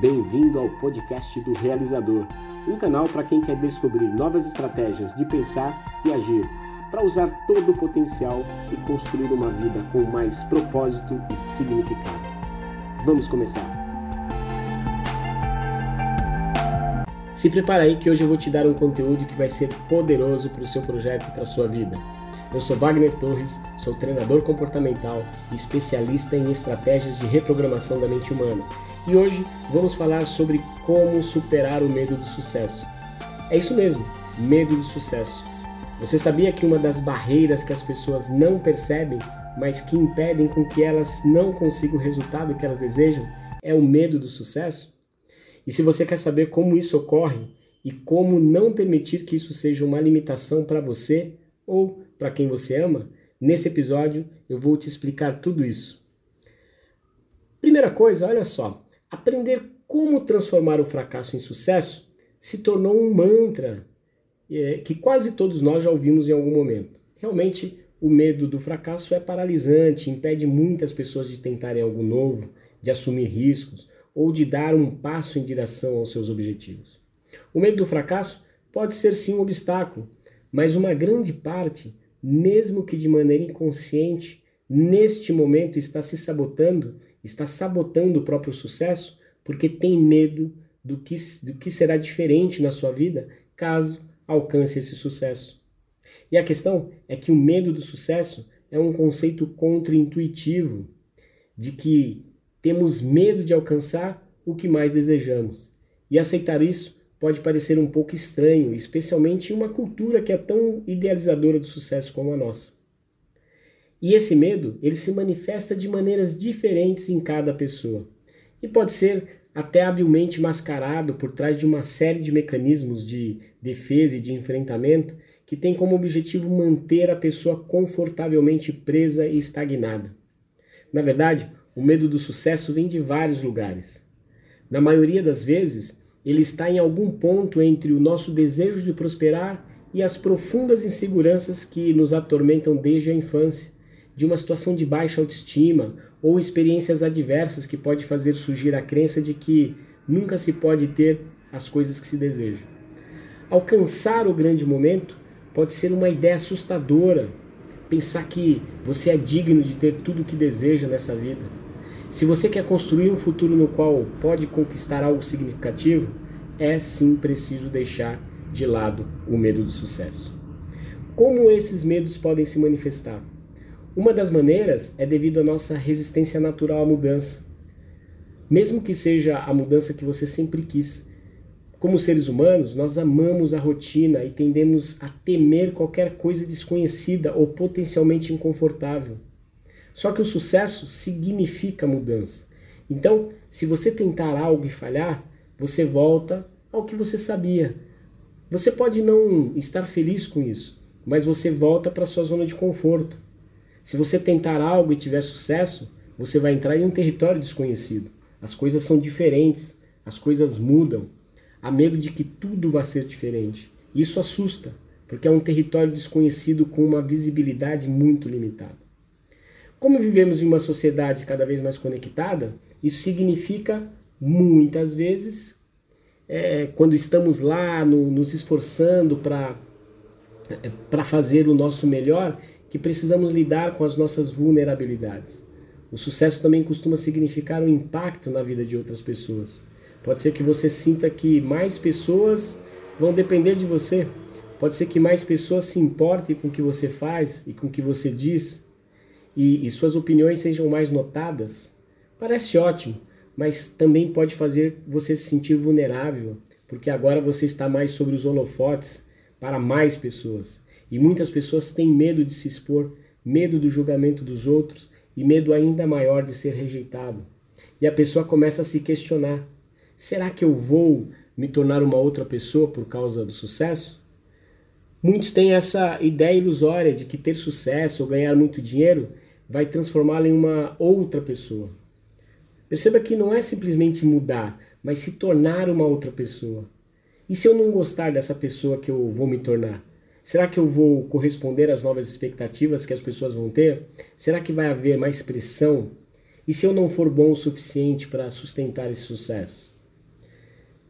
Bem-vindo ao podcast do Realizador, um canal para quem quer descobrir novas estratégias de pensar e agir, para usar todo o potencial e construir uma vida com mais propósito e significado. Vamos começar! Se prepara aí que hoje eu vou te dar um conteúdo que vai ser poderoso para o seu projeto e para a sua vida. Eu sou Wagner Torres, sou treinador comportamental e especialista em estratégias de reprogramação da mente humana e hoje vamos falar sobre como superar o medo do sucesso. É isso mesmo, medo do sucesso. Você sabia que uma das barreiras que as pessoas não percebem, mas que impedem com que elas não consigam o resultado que elas desejam, é o medo do sucesso? E se você quer saber como isso ocorre e como não permitir que isso seja uma limitação para você ou para quem você ama, nesse episódio eu vou te explicar tudo isso. Primeira coisa, olha só, Aprender como transformar o fracasso em sucesso se tornou um mantra é, que quase todos nós já ouvimos em algum momento. Realmente, o medo do fracasso é paralisante, impede muitas pessoas de tentarem algo novo, de assumir riscos ou de dar um passo em direção aos seus objetivos. O medo do fracasso pode ser sim um obstáculo, mas uma grande parte, mesmo que de maneira inconsciente, neste momento está se sabotando está sabotando o próprio sucesso porque tem medo do que, do que será diferente na sua vida caso alcance esse sucesso. E a questão é que o medo do sucesso é um conceito contraintuitivo de que temos medo de alcançar o que mais desejamos. E aceitar isso pode parecer um pouco estranho, especialmente em uma cultura que é tão idealizadora do sucesso como a nossa. E esse medo, ele se manifesta de maneiras diferentes em cada pessoa. E pode ser até habilmente mascarado por trás de uma série de mecanismos de defesa e de enfrentamento que tem como objetivo manter a pessoa confortavelmente presa e estagnada. Na verdade, o medo do sucesso vem de vários lugares. Na maioria das vezes, ele está em algum ponto entre o nosso desejo de prosperar e as profundas inseguranças que nos atormentam desde a infância de uma situação de baixa autoestima ou experiências adversas que pode fazer surgir a crença de que nunca se pode ter as coisas que se deseja. Alcançar o grande momento pode ser uma ideia assustadora, pensar que você é digno de ter tudo o que deseja nessa vida. Se você quer construir um futuro no qual pode conquistar algo significativo, é sim preciso deixar de lado o medo do sucesso. Como esses medos podem se manifestar? Uma das maneiras é devido à nossa resistência natural à mudança. Mesmo que seja a mudança que você sempre quis. Como seres humanos, nós amamos a rotina e tendemos a temer qualquer coisa desconhecida ou potencialmente inconfortável. Só que o sucesso significa mudança. Então, se você tentar algo e falhar, você volta ao que você sabia. Você pode não estar feliz com isso, mas você volta para sua zona de conforto. Se você tentar algo e tiver sucesso, você vai entrar em um território desconhecido. As coisas são diferentes, as coisas mudam. Há medo de que tudo vá ser diferente. Isso assusta, porque é um território desconhecido com uma visibilidade muito limitada. Como vivemos em uma sociedade cada vez mais conectada, isso significa muitas vezes, é, quando estamos lá no, nos esforçando para é, fazer o nosso melhor, que precisamos lidar com as nossas vulnerabilidades. O sucesso também costuma significar um impacto na vida de outras pessoas. Pode ser que você sinta que mais pessoas vão depender de você. Pode ser que mais pessoas se importem com o que você faz e com o que você diz e, e suas opiniões sejam mais notadas. Parece ótimo, mas também pode fazer você se sentir vulnerável, porque agora você está mais sobre os holofotes para mais pessoas. E muitas pessoas têm medo de se expor, medo do julgamento dos outros e medo ainda maior de ser rejeitado. E a pessoa começa a se questionar: será que eu vou me tornar uma outra pessoa por causa do sucesso? Muitos têm essa ideia ilusória de que ter sucesso ou ganhar muito dinheiro vai transformá-la em uma outra pessoa. Perceba que não é simplesmente mudar, mas se tornar uma outra pessoa. E se eu não gostar dessa pessoa que eu vou me tornar? Será que eu vou corresponder às novas expectativas que as pessoas vão ter? Será que vai haver mais pressão? E se eu não for bom o suficiente para sustentar esse sucesso?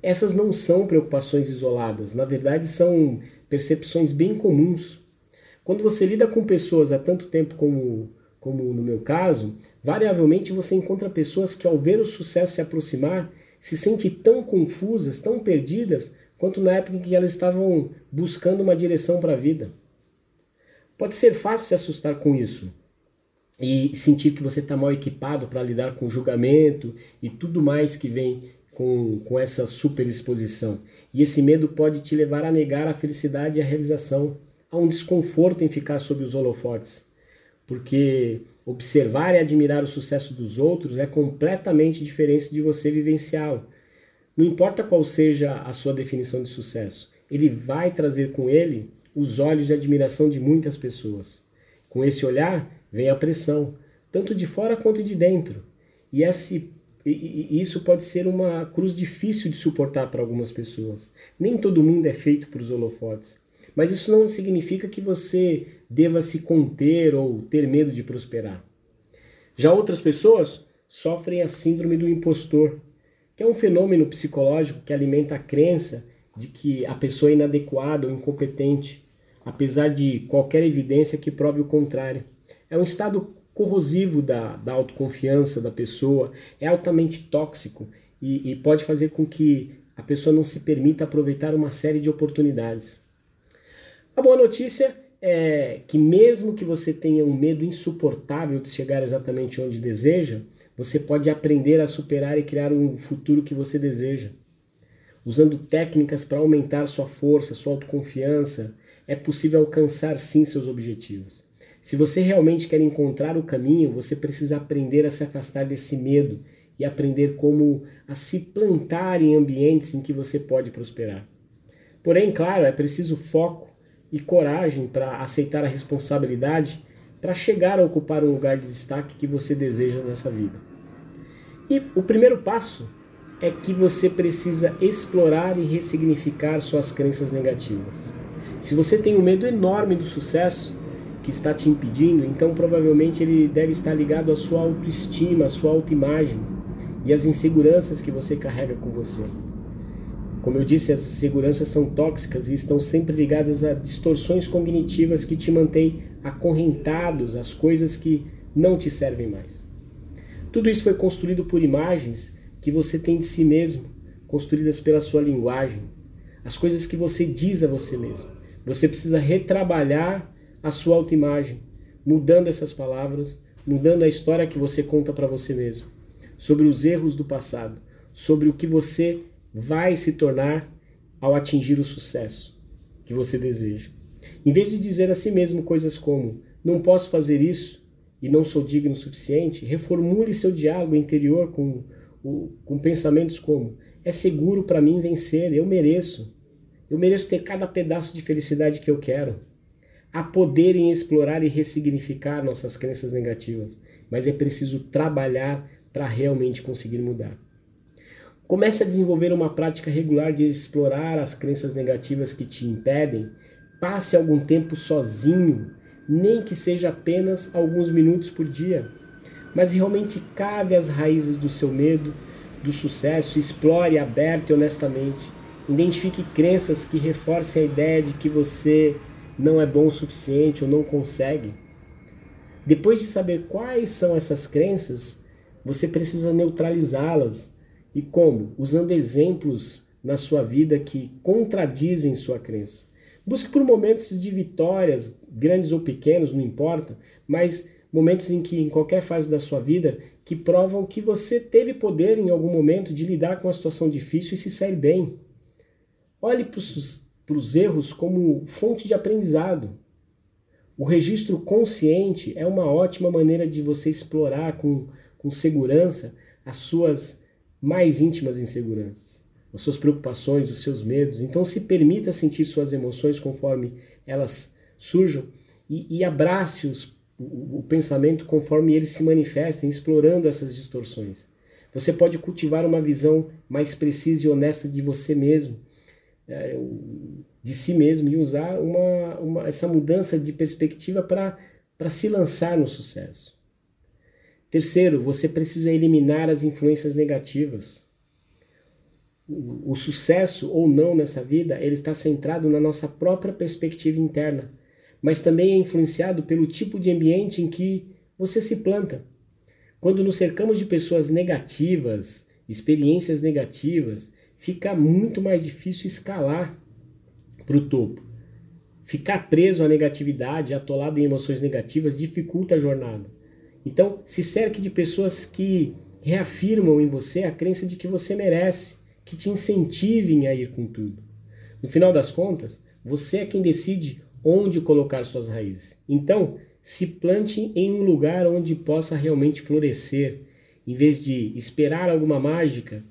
essas não são preocupações isoladas, na verdade são percepções bem comuns. Quando você lida com pessoas há tanto tempo como, como no meu caso, variavelmente você encontra pessoas que ao ver o sucesso se aproximar, se sentem tão confusas, tão perdidas, quanto na época em que elas estavam buscando uma direção para a vida. Pode ser fácil se assustar com isso e sentir que você está mal equipado para lidar com julgamento e tudo mais que vem com, com essa superexposição. E esse medo pode te levar a negar a felicidade e a realização, a um desconforto em ficar sob os holofotes. Porque observar e admirar o sucesso dos outros é completamente diferente de você vivenciá-lo. Não importa qual seja a sua definição de sucesso, ele vai trazer com ele os olhos de admiração de muitas pessoas. Com esse olhar vem a pressão, tanto de fora quanto de dentro. E esse e, isso pode ser uma cruz difícil de suportar para algumas pessoas. Nem todo mundo é feito para os holofotes. Mas isso não significa que você deva se conter ou ter medo de prosperar. Já outras pessoas sofrem a síndrome do impostor, que é um fenômeno psicológico que alimenta a crença de que a pessoa é inadequada ou incompetente, apesar de qualquer evidência que prove o contrário. É um estado corrosivo da, da autoconfiança da pessoa, é altamente tóxico e, e pode fazer com que a pessoa não se permita aproveitar uma série de oportunidades. A boa notícia é que, mesmo que você tenha um medo insuportável de chegar exatamente onde deseja, você pode aprender a superar e criar um futuro que você deseja. Usando técnicas para aumentar sua força, sua autoconfiança, é possível alcançar sim seus objetivos. Se você realmente quer encontrar o caminho, você precisa aprender a se afastar desse medo e aprender como a se plantar em ambientes em que você pode prosperar. Porém, claro, é preciso foco e coragem para aceitar a responsabilidade para chegar a ocupar um lugar de destaque que você deseja nessa vida. E o primeiro passo é que você precisa explorar e ressignificar suas crenças negativas. Se você tem um medo enorme do sucesso, que está te impedindo, então provavelmente ele deve estar ligado à sua autoestima, à sua autoimagem e às inseguranças que você carrega com você. Como eu disse, as inseguranças são tóxicas e estão sempre ligadas a distorções cognitivas que te mantêm acorrentados às coisas que não te servem mais. Tudo isso foi construído por imagens que você tem de si mesmo, construídas pela sua linguagem, as coisas que você diz a você mesmo. Você precisa retrabalhar a sua autoimagem, mudando essas palavras, mudando a história que você conta para você mesmo, sobre os erros do passado, sobre o que você vai se tornar ao atingir o sucesso que você deseja. Em vez de dizer a si mesmo coisas como não posso fazer isso e não sou digno o suficiente, reformule seu diálogo interior com, com pensamentos como é seguro para mim vencer, eu mereço. Eu mereço ter cada pedaço de felicidade que eu quero a poder em explorar e ressignificar nossas crenças negativas, mas é preciso trabalhar para realmente conseguir mudar. Comece a desenvolver uma prática regular de explorar as crenças negativas que te impedem. Passe algum tempo sozinho, nem que seja apenas alguns minutos por dia. Mas realmente cave as raízes do seu medo, do sucesso, explore aberto e honestamente. Identifique crenças que reforcem a ideia de que você não é bom o suficiente ou não consegue. Depois de saber quais são essas crenças, você precisa neutralizá-las. E como? Usando exemplos na sua vida que contradizem sua crença. Busque por momentos de vitórias, grandes ou pequenos, não importa, mas momentos em que, em qualquer fase da sua vida, que provam que você teve poder em algum momento de lidar com uma situação difícil e se sair bem. Olhe para os erros como fonte de aprendizado. O registro consciente é uma ótima maneira de você explorar com, com segurança as suas mais íntimas inseguranças, as suas preocupações, os seus medos. Então, se permita sentir suas emoções conforme elas surjam e, e abrace os, o, o pensamento conforme eles se manifestem, explorando essas distorções. Você pode cultivar uma visão mais precisa e honesta de você mesmo é, de si mesmo e usar uma, uma, essa mudança de perspectiva para se lançar no sucesso. Terceiro, você precisa eliminar as influências negativas. o, o sucesso ou não nessa vida, ele está centrado na nossa própria perspectiva interna, mas também é influenciado pelo tipo de ambiente em que você se planta. Quando nos cercamos de pessoas negativas, experiências negativas, fica muito mais difícil escalar para o topo. Ficar preso à negatividade, atolado em emoções negativas, dificulta a jornada. Então, se cerque de pessoas que reafirmam em você a crença de que você merece, que te incentivem a ir com tudo. No final das contas, você é quem decide onde colocar suas raízes. Então, se plante em um lugar onde possa realmente florescer, em vez de esperar alguma mágica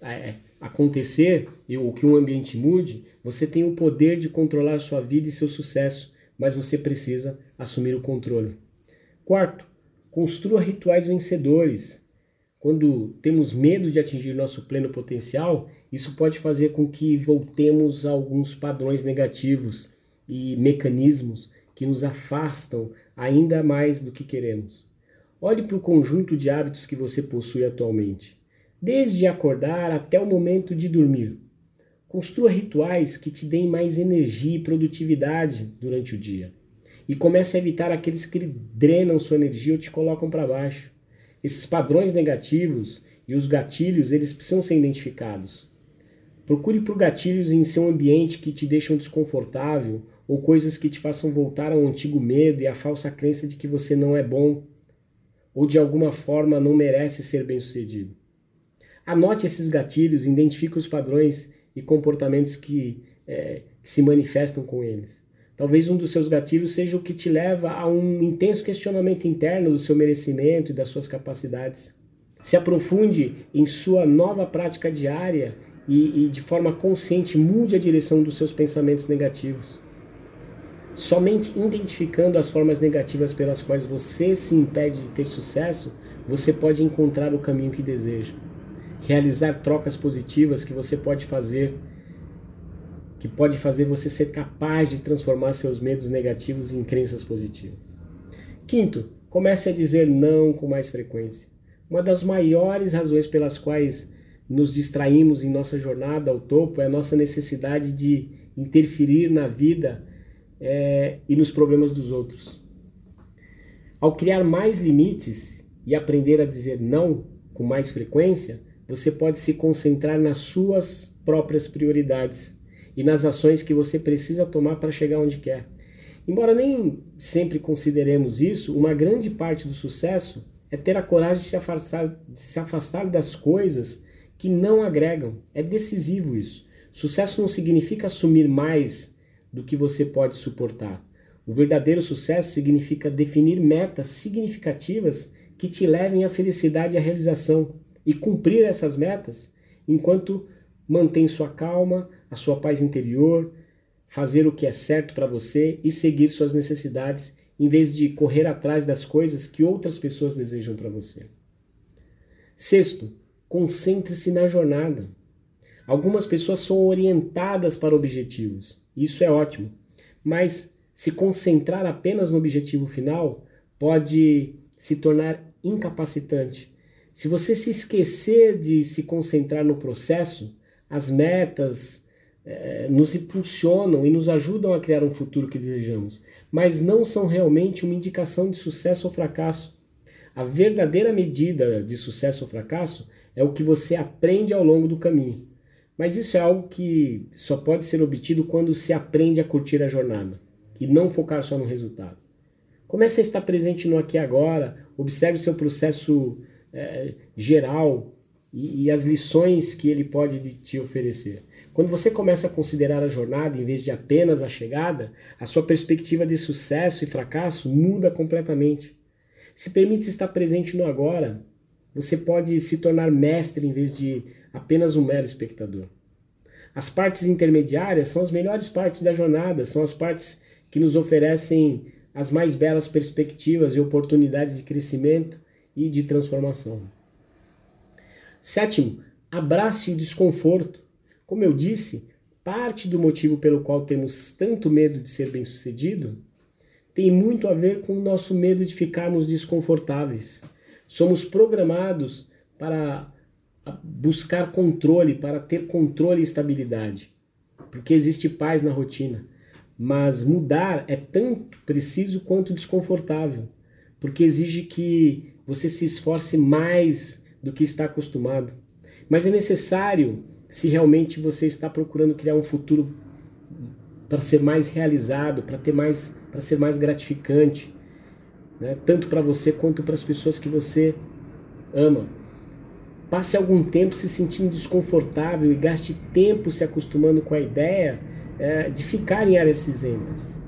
é, acontecer ou que um ambiente mude, você tem o poder de controlar sua vida e seu sucesso, mas você precisa assumir o controle. Quarto, construa rituais vencedores. Quando temos medo de atingir nosso pleno potencial, isso pode fazer com que voltemos a alguns padrões negativos e mecanismos que nos afastam ainda mais do que queremos. Olhe para o conjunto de hábitos que você possui atualmente, desde acordar até o momento de dormir. Construa rituais que te deem mais energia e produtividade durante o dia. E comece a evitar aqueles que drenam sua energia ou te colocam para baixo. Esses padrões negativos e os gatilhos, eles precisam ser identificados. Procure por gatilhos em seu ambiente que te deixam desconfortável ou coisas que te façam voltar ao antigo medo e à falsa crença de que você não é bom ou de alguma forma não merece ser bem-sucedido. Anote esses gatilhos, identifique os padrões e comportamentos que, é, que se manifestam com eles. Talvez um dos seus gatilhos seja o que te leva a um intenso questionamento interno do seu merecimento e das suas capacidades. Se aprofunde em sua nova prática diária e, e de forma consciente mude a direção dos seus pensamentos negativos. Somente identificando as formas negativas pelas quais você se impede de ter sucesso, você pode encontrar o caminho que deseja. Realizar trocas positivas que você pode fazer que pode fazer você ser capaz de transformar seus medos negativos em crenças positivas. Quinto, comece a dizer não com mais frequência. Uma das maiores razões pelas quais nos distraímos em nossa jornada ao topo é a nossa necessidade de interferir na vida é, e nos problemas dos outros. Ao criar mais limites e aprender a dizer não com mais frequência, você pode se concentrar nas suas próprias prioridades e nas ações que você precisa tomar para chegar onde quer. Embora nem sempre consideremos isso, uma grande parte do sucesso é ter a coragem de se afastar, de se afastar das coisas que não agregam. É decisivo isso. Sucesso não significa assumir mais do que você pode suportar. O verdadeiro sucesso significa definir metas significativas que te levem à felicidade e à realização e cumprir essas metas enquanto mantém sua calma, a sua paz interior, fazer o que é certo para você e seguir suas necessidades em vez de correr atrás das coisas que outras pessoas desejam para você. Sexto, concentre-se na jornada. Algumas pessoas são orientadas para objetivos, isso é ótimo, mas se concentrar apenas no objetivo final pode se tornar incapacitante. Se você se esquecer de se concentrar no processo, as metas é, nos impulsionam e nos ajudam a criar um futuro que desejamos, mas não são realmente uma indicação de sucesso ou fracasso. A verdadeira medida de sucesso ou fracasso é o que você aprende ao longo do caminho. Mas isso é algo que só pode ser obtido quando se aprende a curtir a jornada e não focar só no resultado. Comece a estar presente no aqui e agora, observe seu processo é, geral, e, e as lições que ele pode te oferecer. Quando você começa a considerar a jornada em vez de apenas a chegada, a sua perspectiva de sucesso e fracasso muda completamente. Se permite estar presente no agora, você pode se tornar mestre em vez de apenas um mero espectador. As partes intermediárias são as melhores partes da jornada, são as partes que nos oferecem as mais belas perspectivas e oportunidades de crescimento e de transformação. Sétimo, abrace o desconforto. Como eu disse, parte do motivo pelo qual temos tanto medo de ser bem-sucedido tem muito a ver com o nosso medo de ficarmos desconfortáveis. Somos programados para buscar controle, para ter controle e estabilidade. Porque existe paz na rotina. Mas mudar é tanto preciso quanto desconfortável, porque exige que você se esforce mais do que está acostumado. Mas é necessário se realmente você está procurando criar um futuro para ser mais realizado, para ter mais, para ser mais gratificante, né? tanto para você quanto para as pessoas que você ama. Passe algum tempo se sentindo desconfortável e gaste tempo se acostumando com a ideia é, de ficar em áreas cinzentas.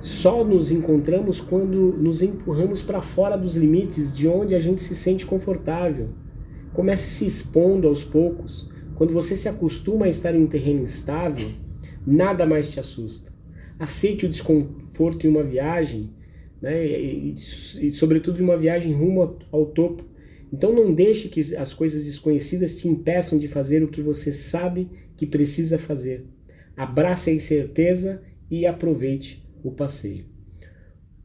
Só nos encontramos quando nos empurramos para fora dos limites de onde a gente se sente confortável. Comece se expondo aos poucos. Quando você se acostuma a estar em um terreno instável, nada mais te assusta. Aceite o desconforto em uma viagem, né, e, e, e sobretudo em uma viagem rumo ao, ao topo. Então não deixe que as coisas desconhecidas te impeçam de fazer o que você sabe que precisa fazer. Abrace a incerteza e aproveite o passeio.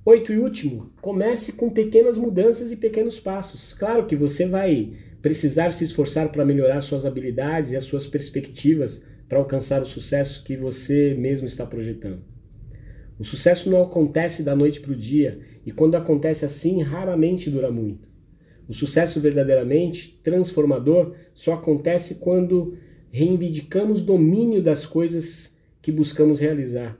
Oito e último, comece com pequenas mudanças e pequenos passos. Claro que você vai precisar se esforçar para melhorar suas habilidades e as suas perspectivas para alcançar o sucesso que você mesmo está projetando. O sucesso não acontece da noite para o dia e quando acontece assim, raramente dura muito. O sucesso verdadeiramente transformador só acontece quando reivindicamos domínio das coisas que buscamos realizar.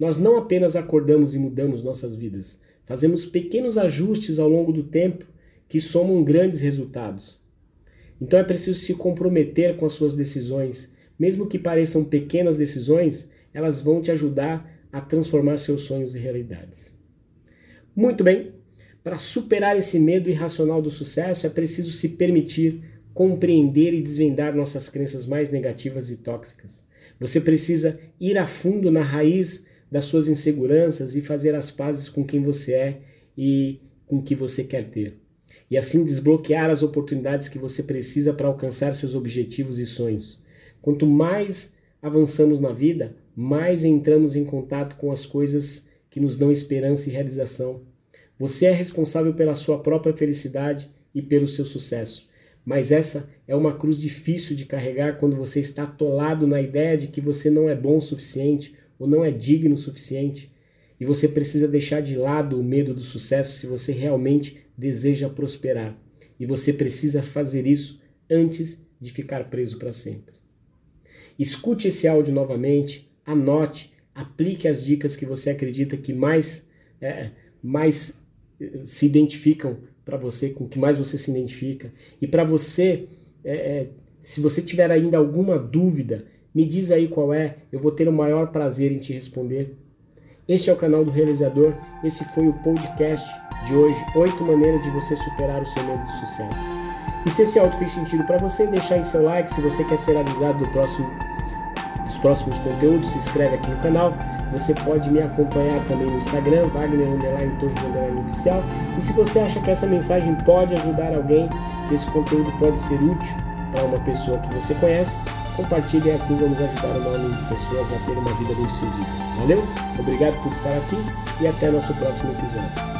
Nós não apenas acordamos e mudamos nossas vidas, fazemos pequenos ajustes ao longo do tempo que somam grandes resultados. Então é preciso se comprometer com as suas decisões, mesmo que pareçam pequenas decisões, elas vão te ajudar a transformar seus sonhos em realidades. Muito bem, para superar esse medo irracional do sucesso é preciso se permitir compreender e desvendar nossas crenças mais negativas e tóxicas. Você precisa ir a fundo na raiz das suas inseguranças e fazer as pazes com quem você é e com o que você quer ter. E assim desbloquear as oportunidades que você precisa para alcançar seus objetivos e sonhos. Quanto mais avançamos na vida, mais entramos em contato com as coisas que nos dão esperança e realização. Você é responsável pela sua própria felicidade e pelo seu sucesso. Mas essa é uma cruz difícil de carregar quando você está atolado na ideia de que você não é bom o suficiente ou não é digno o suficiente. E você precisa deixar de lado o medo do sucesso se você realmente deseja prosperar. E você precisa fazer isso antes de ficar preso para sempre. Escute esse áudio novamente, anote, aplique as dicas que você acredita que mais, é, mais se identificam para você, com o que mais você se identifica. E para você, é, é, se você tiver ainda alguma dúvida, me diz aí qual é, eu vou ter o maior prazer em te responder. Este é o canal do Realizador, esse foi o podcast de hoje, oito maneiras de você superar o seu medo de sucesso. E se esse áudio fez sentido para você, deixa aí seu like, se você quer ser avisado do próximo, dos próximos conteúdos, se inscreve aqui no canal. Você pode me acompanhar também no Instagram, Wagner Underline Torres Underline Oficial. E se você acha que essa mensagem pode ajudar alguém, que esse conteúdo pode ser útil para uma pessoa que você conhece, compartilhe e assim vamos ajudar maior número de pessoas a ter uma vida bem sucedida. Valeu? Obrigado por estar aqui e até nosso próximo episódio.